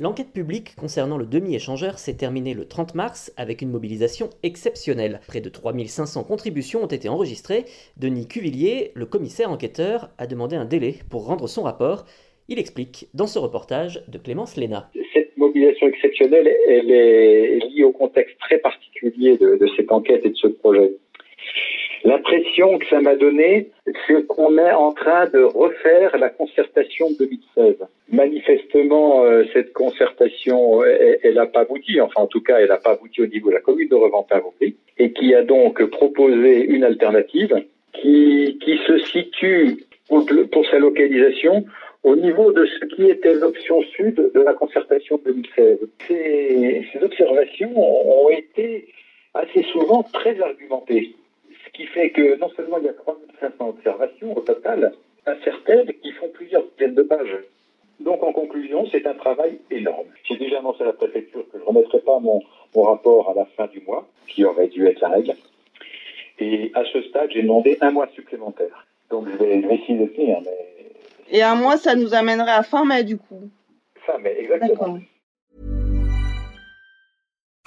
L'enquête publique concernant le demi-échangeur s'est terminée le 30 mars avec une mobilisation exceptionnelle. Près de 3500 contributions ont été enregistrées. Denis Cuvillier, le commissaire enquêteur, a demandé un délai pour rendre son rapport. Il explique dans ce reportage de Clémence Léna. Cette mobilisation exceptionnelle, elle est liée au contexte très particulier de, de cette enquête et de ce projet. L'impression que ça m'a donné, c'est qu'on est en train de refaire la concertation de 2016. Manifestement, euh, cette concertation, elle n'a pas abouti, enfin en tout cas, elle n'a pas abouti au niveau de la commune de Reventin-Vauclé, et qui a donc proposé une alternative qui, qui se situe pour, sa localisation au niveau de ce qui était l'option sud de la concertation de 2016. Ces, ces observations ont été assez souvent très argumentées qui fait que non seulement il y a 3500 observations au total, certaines qui font plusieurs dizaines de pages. Donc en conclusion, c'est un travail énorme. J'ai déjà annoncé à la préfecture que je ne remettrai pas mon, mon, rapport à la fin du mois, qui aurait dû être la règle. Et à ce stade, j'ai demandé un mois supplémentaire. Donc je vais, je vais essayer de tenir. Mais... Et un mois, ça nous amènerait à fin mai du coup. Fin mai, exactement.